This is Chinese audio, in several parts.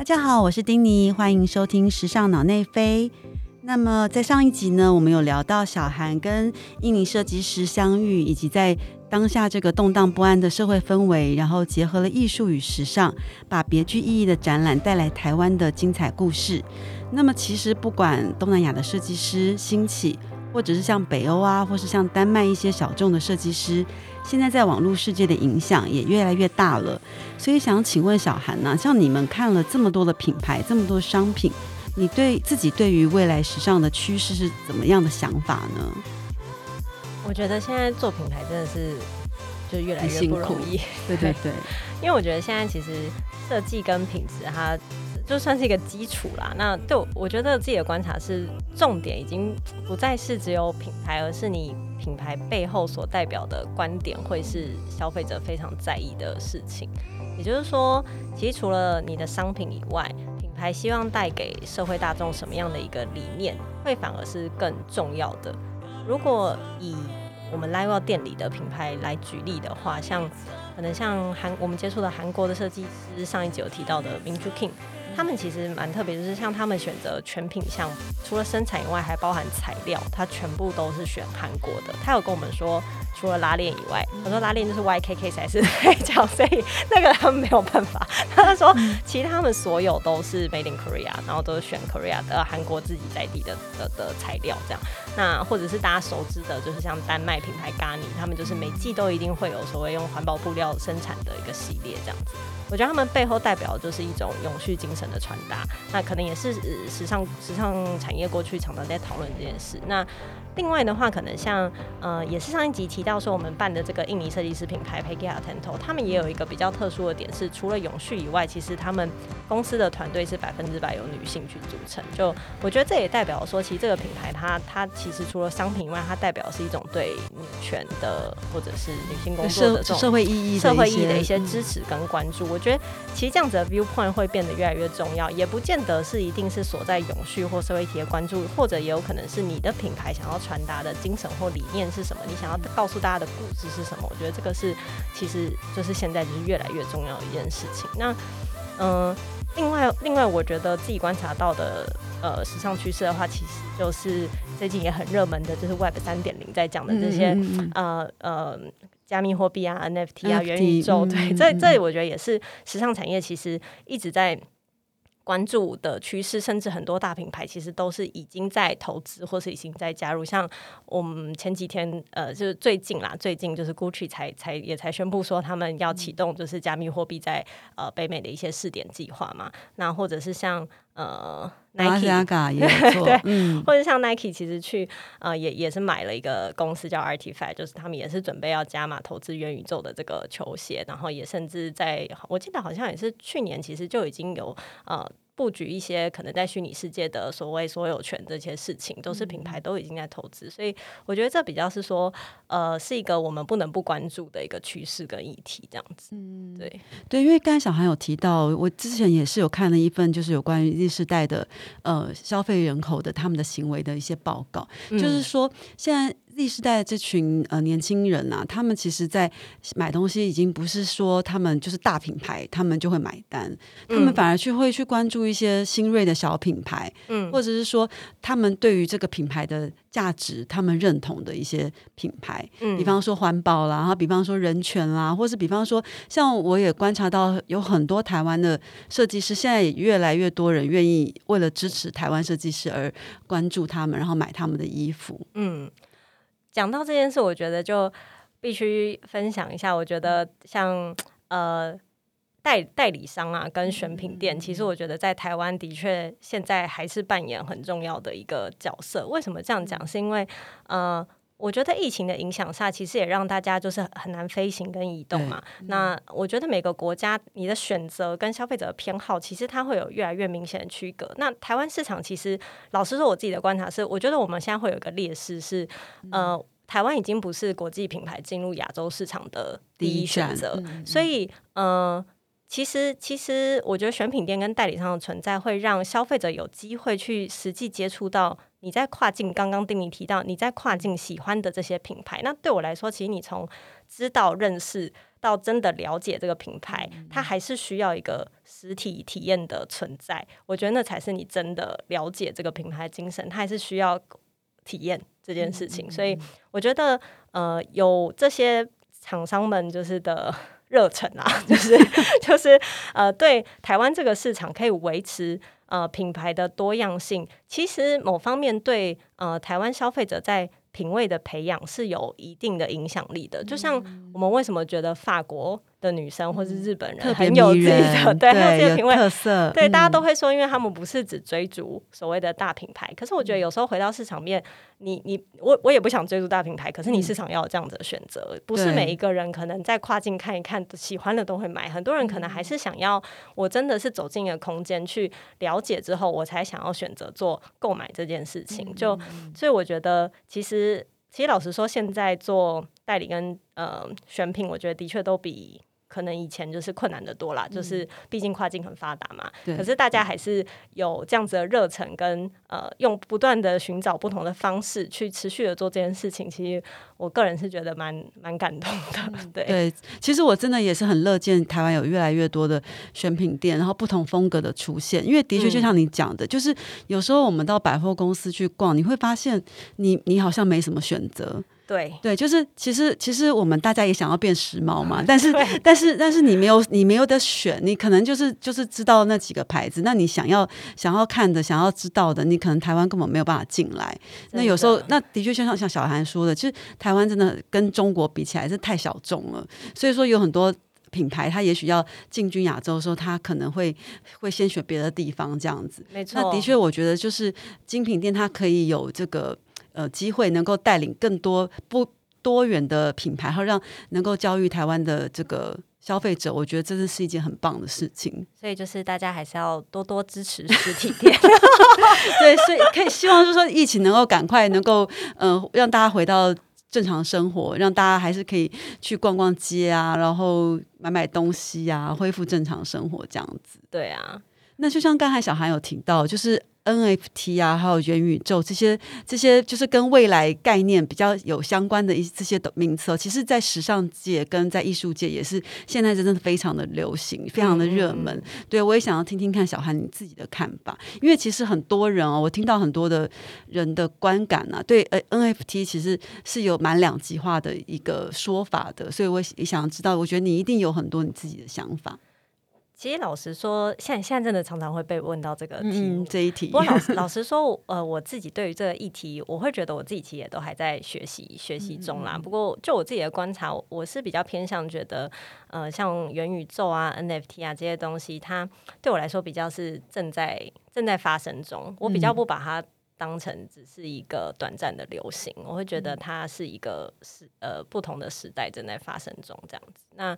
大家好，我是丁妮，欢迎收听《时尚脑内飞》。那么在上一集呢，我们有聊到小韩跟印尼设计师相遇，以及在当下这个动荡不安的社会氛围，然后结合了艺术与时尚，把别具意义的展览带来台湾的精彩故事。那么其实不管东南亚的设计师兴起，或者是像北欧啊，或是像丹麦一些小众的设计师，现在在网络世界的影响也越来越大了。所以想请问小韩呢，像你们看了这么多的品牌，这么多商品，你对自己对于未来时尚的趋势是怎么样的想法呢？我觉得现在做品牌真的是就越来越不容易。对对对，因为我觉得现在其实设计跟品质它。就算是一个基础啦。那对我觉得自己的观察是，重点已经不再是只有品牌，而是你品牌背后所代表的观点，会是消费者非常在意的事情。也就是说，其实除了你的商品以外，品牌希望带给社会大众什么样的一个理念，会反而是更重要的。如果以我们 Live 店里的品牌来举例的话，像可能像韩我们接触的韩国的设计师，上一集有提到的 Min Ju King。他们其实蛮特别，就是像他们选择全品项，除了生产以外，还包含材料，它全部都是选韩国的。他有跟我们说，除了拉链以外，他说拉链就是 YKK 才是黑胶，所以那个他们没有办法。他说，其他们所有都是 Made in Korea，然后都是选 Korea 的韩国自己在地的的的材料这样。那或者是大家熟知的，就是像丹麦品牌 Gani，他们就是每季都一定会有所谓用环保布料生产的一个系列这样子。我觉得他们背后代表的就是一种永续精神的传达，那可能也是时尚时尚产业过去常常在讨论这件事。那另外的话，可能像呃，也是上一集提到说，我们办的这个印尼设计师品牌 Pegia Tento，他们也有一个比较特殊的点，是除了永续以外，其实他们公司的团队是百分之百由女性去组成。就我觉得这也代表说，其实这个品牌它它其实除了商品以外，它代表是一种对女权的或者是女性工作的这种社会意义、社会意义的一些支持跟关注。我觉得其实这样子的 viewpoint 会变得越来越重要，也不见得是一定是所在永续或社会体的关注，或者也有可能是你的品牌想要。传达的精神或理念是什么？你想要告诉大家的故事是什么？我觉得这个是，其实就是现在就是越来越重要的一件事情。那，嗯，另外，另外，我觉得自己观察到的，呃，时尚趋势的话，其实就是最近也很热门的，就是 Web 三点零在讲的这些，呃呃，加密货币啊，NFT 啊，元宇宙。对，这这我觉得也是时尚产业其实一直在。关注的趋势，甚至很多大品牌其实都是已经在投资，或是已经在加入。像我们前几天，呃，就是最近啦，最近就是 Gucci 才才也才宣布说，他们要启动就是加密货币在呃北美的一些试点计划嘛。那或者是像呃 Nike 也 对，嗯，或者像 Nike 其实去呃也也是买了一个公司叫 Artifact，就是他们也是准备要加码投资元宇宙的这个球鞋，然后也甚至在我记得好像也是去年其实就已经有呃。布局一些可能在虚拟世界的所谓所有权这些事情，都是品牌都已经在投资，所以我觉得这比较是说，呃，是一个我们不能不关注的一个趋势跟议题，这样子。嗯，对对，因为刚才小韩有提到，我之前也是有看了一份，就是有关于日世代的呃消费人口的他们的行为的一些报告，就是说现在。Z 世代的这群呃年轻人啊，他们其实，在买东西已经不是说他们就是大品牌，他们就会买单，他们反而去会去关注一些新锐的小品牌，嗯，或者是说他们对于这个品牌的价值，他们认同的一些品牌，嗯，比方说环保啦，然后比方说人权啦，或是比方说，像我也观察到有很多台湾的设计师，现在也越来越多人愿意为了支持台湾设计师而关注他们，然后买他们的衣服，嗯。讲到这件事，我觉得就必须分享一下。我觉得像呃代代理商啊，跟选品店，其实我觉得在台湾的确现在还是扮演很重要的一个角色。为什么这样讲？是因为呃，我觉得疫情的影响下，其实也让大家就是很难飞行跟移动嘛。那我觉得每个国家你的选择跟消费者的偏好，其实它会有越来越明显的区隔。那台湾市场其实，老实说，我自己的观察是，我觉得我们现在会有一个劣势是，呃。台湾已经不是国际品牌进入亚洲市场的第一选择，所以，呃，其实，其实我觉得选品店跟代理商的存在，会让消费者有机会去实际接触到你在跨境。刚刚丁宁提到你在跨境喜欢的这些品牌，那对我来说，其实你从知道认识到真的了解这个品牌，它还是需要一个实体体验的存在。我觉得那才是你真的了解这个品牌精神，它还是需要体验这件事情。所以我觉得，呃，有这些厂商们就是的热忱啊，就是 就是呃，对台湾这个市场可以维持呃品牌的多样性，其实某方面对呃台湾消费者在品味的培养是有一定的影响力的，就像我们为什么觉得法国的女生或是日本人很有自己的 对很有自己的品味特色，对大家都会说，因为他们不是只追逐所谓的大品牌。可是我觉得有时候回到市场面，你你我我也不想追逐大品牌，可是你市场要有这样子的选择，不是每一个人可能在跨境看一看喜欢的都会买，很多人可能还是想要我真的是走进一个空间去了解之后，我才想要选择做购买这件事情。就所以我觉得其实。其实老实说，现在做代理跟呃选品，我觉得的确都比。可能以前就是困难的多啦，就是毕竟跨境很发达嘛。可是大家还是有这样子的热忱，跟呃用不断的寻找不同的方式去持续的做这件事情。其实我个人是觉得蛮蛮感动的。对对，其实我真的也是很乐见台湾有越来越多的选品店，然后不同风格的出现。因为的确就像你讲的，就是有时候我们到百货公司去逛，你会发现你你好像没什么选择。对对，就是其实其实我们大家也想要变时髦嘛，但是 但是但是你没有你没有得选，你可能就是就是知道那几个牌子，那你想要想要看的想要知道的，你可能台湾根本没有办法进来。那有时候那的确就像像小韩说的，其实台湾真的跟中国比起来是太小众了，所以说有很多品牌，它也许要进军亚洲的时候，它可能会会先选别的地方这样子。没错，那的确我觉得就是精品店它可以有这个。呃，机会能够带领更多不多元的品牌，然后让能够教育台湾的这个消费者，我觉得真的是一件很棒的事情。所以就是大家还是要多多支持实体店，对，所以可以希望就是说疫情能够赶快能够呃让大家回到正常生活，让大家还是可以去逛逛街啊，然后买买东西啊，恢复正常生活这样子。对啊，那就像刚才小韩有提到，就是。NFT 啊，还有元宇宙这些，这些就是跟未来概念比较有相关的一这些的名词，其实，在时尚界跟在艺术界也是现在真的非常的流行，非常的热门。对，我也想要听听看小韩你自己的看法，因为其实很多人哦，我听到很多的人的观感啊，对呃 NFT 其实是有蛮两极化的一个说法的，所以我也想知道，我觉得你一定有很多你自己的想法。其实老实说，现在现在真的常常会被问到这个题这一题。不过老老实说，呃，我自己对于这个议题，我会觉得我自己其实也都还在学习学习中啦。不过就我自己的观察，我是比较偏向觉得，呃，像元宇宙啊、NFT 啊这些东西，它对我来说比较是正在正在发生中。我比较不把它当成只是一个短暂的流行，我会觉得它是一个时呃不同的时代正在发生中这样子。那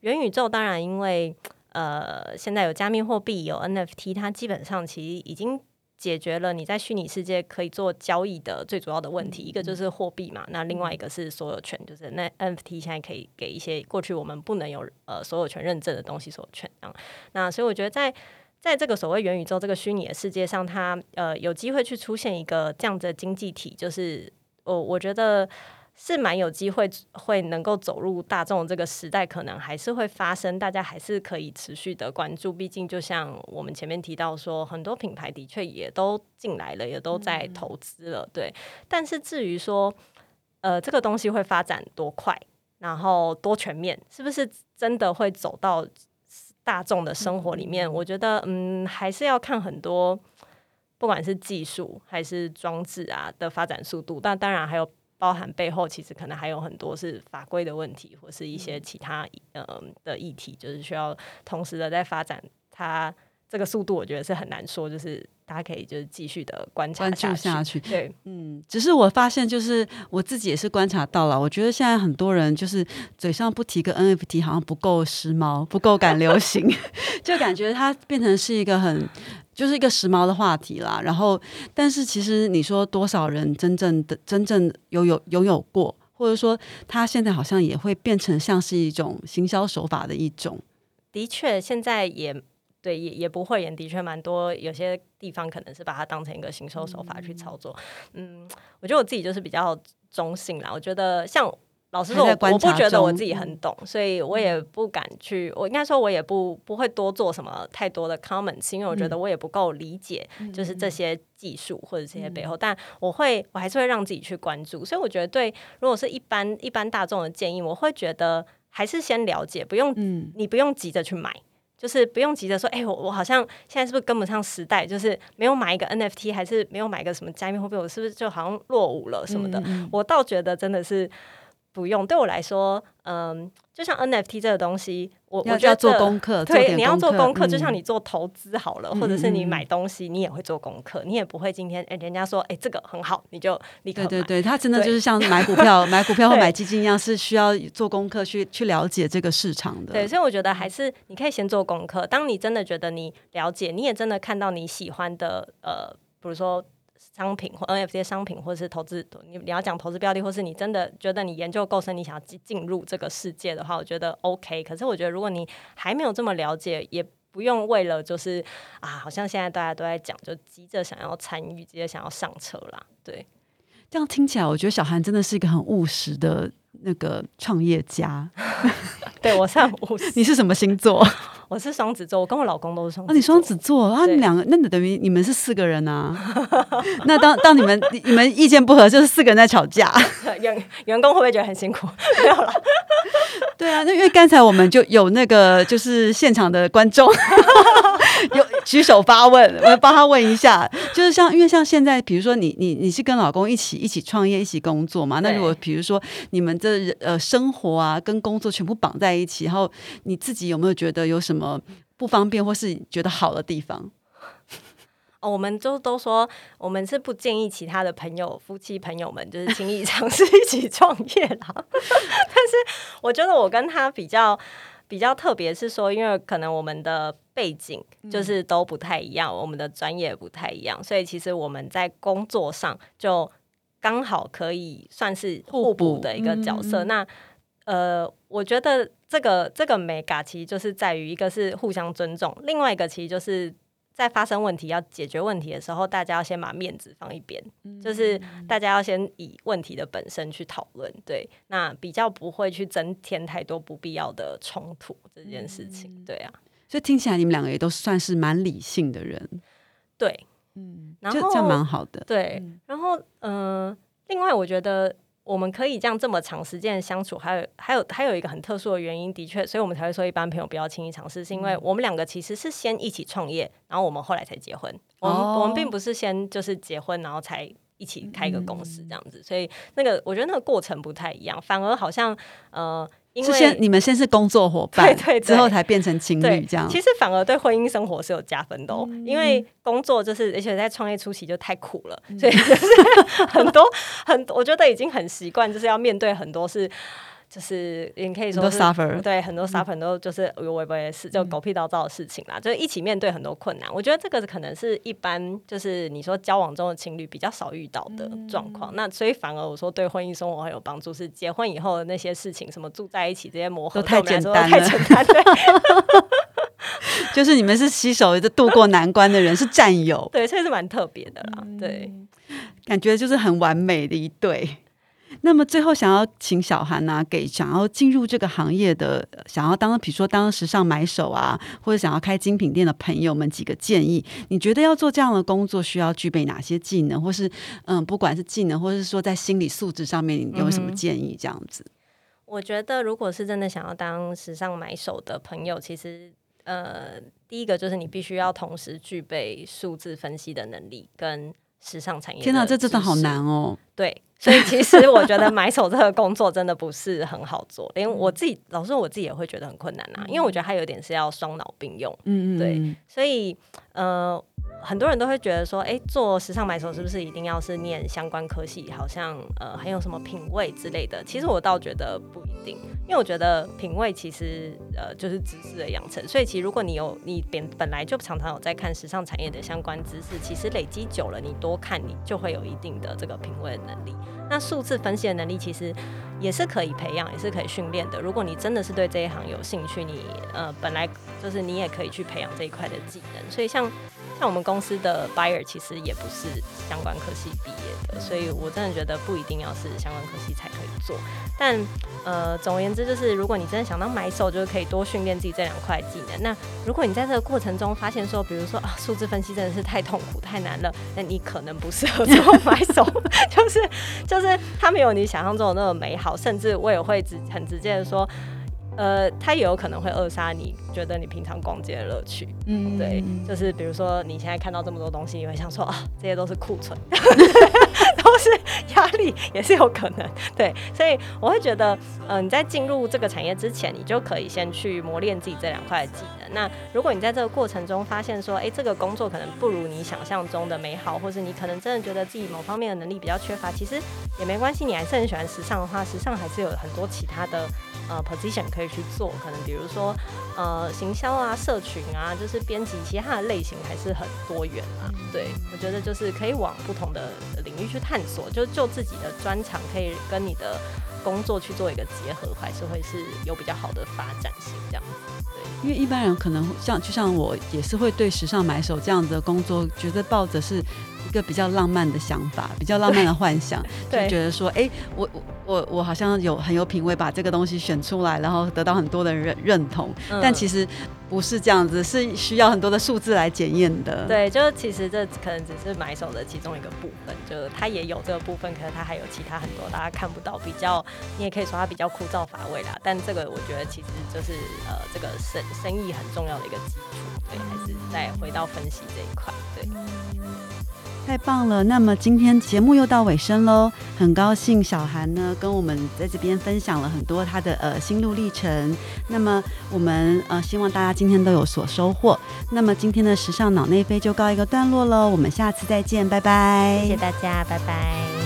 元宇宙当然因为。呃，现在有加密货币，有 NFT，它基本上其实已经解决了你在虚拟世界可以做交易的最主要的问题。一个就是货币嘛，那另外一个是所有权，就是那 NFT 现在可以给一些过去我们不能有呃所有权认证的东西所有权啊。那所以我觉得在在这个所谓元宇宙这个虚拟的世界上，它呃有机会去出现一个这样的经济体，就是我我觉得。是蛮有机会会能够走入大众这个时代，可能还是会发生，大家还是可以持续的关注。毕竟，就像我们前面提到说，很多品牌的确也都进来了，也都在投资了，对。但是至于说，呃，这个东西会发展多快，然后多全面，是不是真的会走到大众的生活里面？我觉得，嗯，还是要看很多，不管是技术还是装置啊的发展速度。但当然还有。包含背后其实可能还有很多是法规的问题，或是一些其他呃的议题，就是需要同时的在发展。它这个速度，我觉得是很难说，就是大家可以就是继续的观察下去。对，嗯，只是我发现，就是我自己也是观察到了，我觉得现在很多人就是嘴上不提个 NFT，好像不够时髦，不够赶流行，就感觉它变成是一个很。就是一个时髦的话题啦，然后，但是其实你说多少人真正的真正有有拥有过，或者说他现在好像也会变成像是一种行销手法的一种。的确，现在也对，也也不会，也的确蛮多，有些地方可能是把它当成一个行销手法去操作。嗯，我觉得我自己就是比较中性啦，我觉得像。老实说，我不觉得我自己很懂，所以我也不敢去。我应该说，我也不不会多做什么太多的 comments，因为我觉得我也不够理解，就是这些技术或者这些背后。但我会，我还是会让自己去关注。所以我觉得，对，如果是一般一般大众的建议，我会觉得还是先了解，不用，你不用急着去买，就是不用急着说，哎，我我好像现在是不是跟不上时代？就是没有买一个 NFT，还是没有买一个什么加密货币，我是不是就好像落伍了什么的？我倒觉得真的是。不用，对我来说，嗯，就像 NFT 这个东西，我我觉得做功课，对，你要做功课，就像你做投资好了，或者是你买东西，你也会做功课，你也不会今天哎，人家说哎这个很好，你就立刻对对对，他真的就是像买股票、买股票或买基金一样，是需要做功课去去了解这个市场的。对，所以我觉得还是你可以先做功课，当你真的觉得你了解，你也真的看到你喜欢的，呃，比如说。商品或 NFT 商品，或者是投资，你你要讲投资标的，或是你真的觉得你研究够深，你想要进进入这个世界的话，我觉得 OK。可是我觉得，如果你还没有这么了解，也不用为了就是啊，好像现在大家都在讲，就急着想要参与，急着想要上车啦。对，这样听起来，我觉得小韩真的是一个很务实的那个创业家。对我算务实。你是什么星座？我是双子座，我跟我老公都是双。啊，你双子座啊？你两个，那等于你们是四个人啊？那当当你们你们意见不合，就是四个人在吵架。员员工会不会觉得很辛苦？没有了。对啊，那因为刚才我们就有那个就是现场的观众有 举手发问，我帮他问一下，就是像因为像现在，比如说你你你是跟老公一起一起创业一起工作嘛？那如果比如说你们这呃生活啊跟工作全部绑在一起，然后你自己有没有觉得有什么？不方便，或是觉得好的地方？哦，我们就都说，我们是不建议其他的朋友、夫妻朋友们，就是轻易尝试一起创业啦。但是，我觉得我跟他比较比较特别，是说，因为可能我们的背景就是都不太一样，我们的专业不太一样，所以其实我们在工作上就刚好可以算是互补的一个角色。那呃，我觉得。这个这个美感其实就是在于一个是互相尊重，另外一个其实就是在发生问题要解决问题的时候，大家要先把面子放一边，就是大家要先以问题的本身去讨论，对，那比较不会去增添太多不必要的冲突这件事情，对啊，所以听起来你们两个也都算是蛮理性的人，对，嗯，然后这样蛮好的，对，然后嗯，另外我觉得。我们可以这样这么长时间的相处，还有还有还有一个很特殊的原因，的确，所以我们才会说一般朋友不要轻易尝试，是因为我们两个其实是先一起创业，然后我们后来才结婚。我们我们并不是先就是结婚，然后才一起开一个公司这样子，所以那个我觉得那个过程不太一样，反而好像呃。是先你们先是工作伙伴，对对，之后才变成情侣这样。其实反而对婚姻生活是有加分的哦，因为工作就是，而且在创业初期就太苦了，所以就是很多 很，我觉得已经很习惯，就是要面对很多是。就是也可以说，对很多 suffer 都就是有微博的事，就狗屁倒灶的事情啦，就一起面对很多困难。我觉得这个可能是一般就是你说交往中的情侣比较少遇到的状况。那所以反而我说对婚姻生活很有帮助，是结婚以后的那些事情，什么住在一起这些磨合都太简单，太简单。就是你们是携手的度过难关的人，是战友，对，这是蛮特别的啦。对，感觉就是很完美的一对。那么最后，想要请小韩呢，给想要进入这个行业的、想要当比如说当时尚买手啊，或者想要开精品店的朋友们几个建议。你觉得要做这样的工作，需要具备哪些技能，或是嗯，不管是技能，或者是说在心理素质上面，你有什么建议？这样子，我觉得如果是真的想要当时尚买手的朋友，其实呃，第一个就是你必须要同时具备数字分析的能力跟时尚产业。天哪，这真的好难哦！对。所以其实我觉得买手这个工作真的不是很好做，连我自己老实说，我自己也会觉得很困难啊。因为我觉得它有点是要双脑并用，嗯嗯，对。所以呃，很多人都会觉得说，哎，做时尚买手是不是一定要是念相关科系，好像呃很有什么品味之类的？其实我倒觉得不一定，因为我觉得品味其实呃就是知识的养成，所以其实如果你有你本本来就常常有在看时尚产业的相关知识，其实累积久了，你多看你就会有一定的这个品味的能力。那数字分析的能力其实也是可以培养，也是可以训练的。如果你真的是对这一行有兴趣，你呃本来就是你也可以去培养这一块的技能。所以像像我们公司的 buyer 其实也不是相关科系毕业的，所以我真的觉得不一定要是相关科系才可以做。但呃总而言之，就是如果你真的想当买手，就是可以多训练自己这两块技能。那如果你在这个过程中发现说，比如说啊数字分析真的是太痛苦太难了，那你可能不适合做买手，就是就。是它没有你想象中的那么美好，甚至我也会直很直接的说，呃，它也有可能会扼杀你觉得你平常逛街的乐趣。嗯，对，就是比如说你现在看到这么多东西，你会想说啊，这些都是库存。都是压力，也是有可能，对，所以我会觉得，嗯，你在进入这个产业之前，你就可以先去磨练自己这两块技能。那如果你在这个过程中发现说，哎，这个工作可能不如你想象中的美好，或是你可能真的觉得自己某方面的能力比较缺乏，其实也没关系。你还是很喜欢时尚的话，时尚还是有很多其他的呃 position 可以去做，可能比如说呃行销啊、社群啊，就是编辑，其实它的类型还是很多元啊。对我觉得就是可以往不同的领域去探。探索就就自己的专长可以跟你的工作去做一个结合，还是会是有比较好的发展性这样子。对，因为一般人可能像就像我也是会对时尚买手这样的工作，觉得抱着是一个比较浪漫的想法，比较浪漫的幻想，就觉得说，哎，我我我我好像有很有品味，把这个东西选出来，然后得到很多的认认同，但其实。不是这样子，是需要很多的数字来检验的。对，就其实这可能只是买手的其中一个部分，就它也有这个部分，可是它还有其他很多大家看不到，比较你也可以说它比较枯燥乏味啦。但这个我觉得其实就是呃，这个生生意很重要的一个基础。对，还是再回到分析这一块。对。太棒了！那么今天节目又到尾声喽，很高兴小韩呢跟我们在这边分享了很多他的呃心路历程。那么我们呃希望大家今天都有所收获。那么今天的时尚脑内飞就告一个段落喽，我们下次再见，拜拜！谢谢大家，拜拜。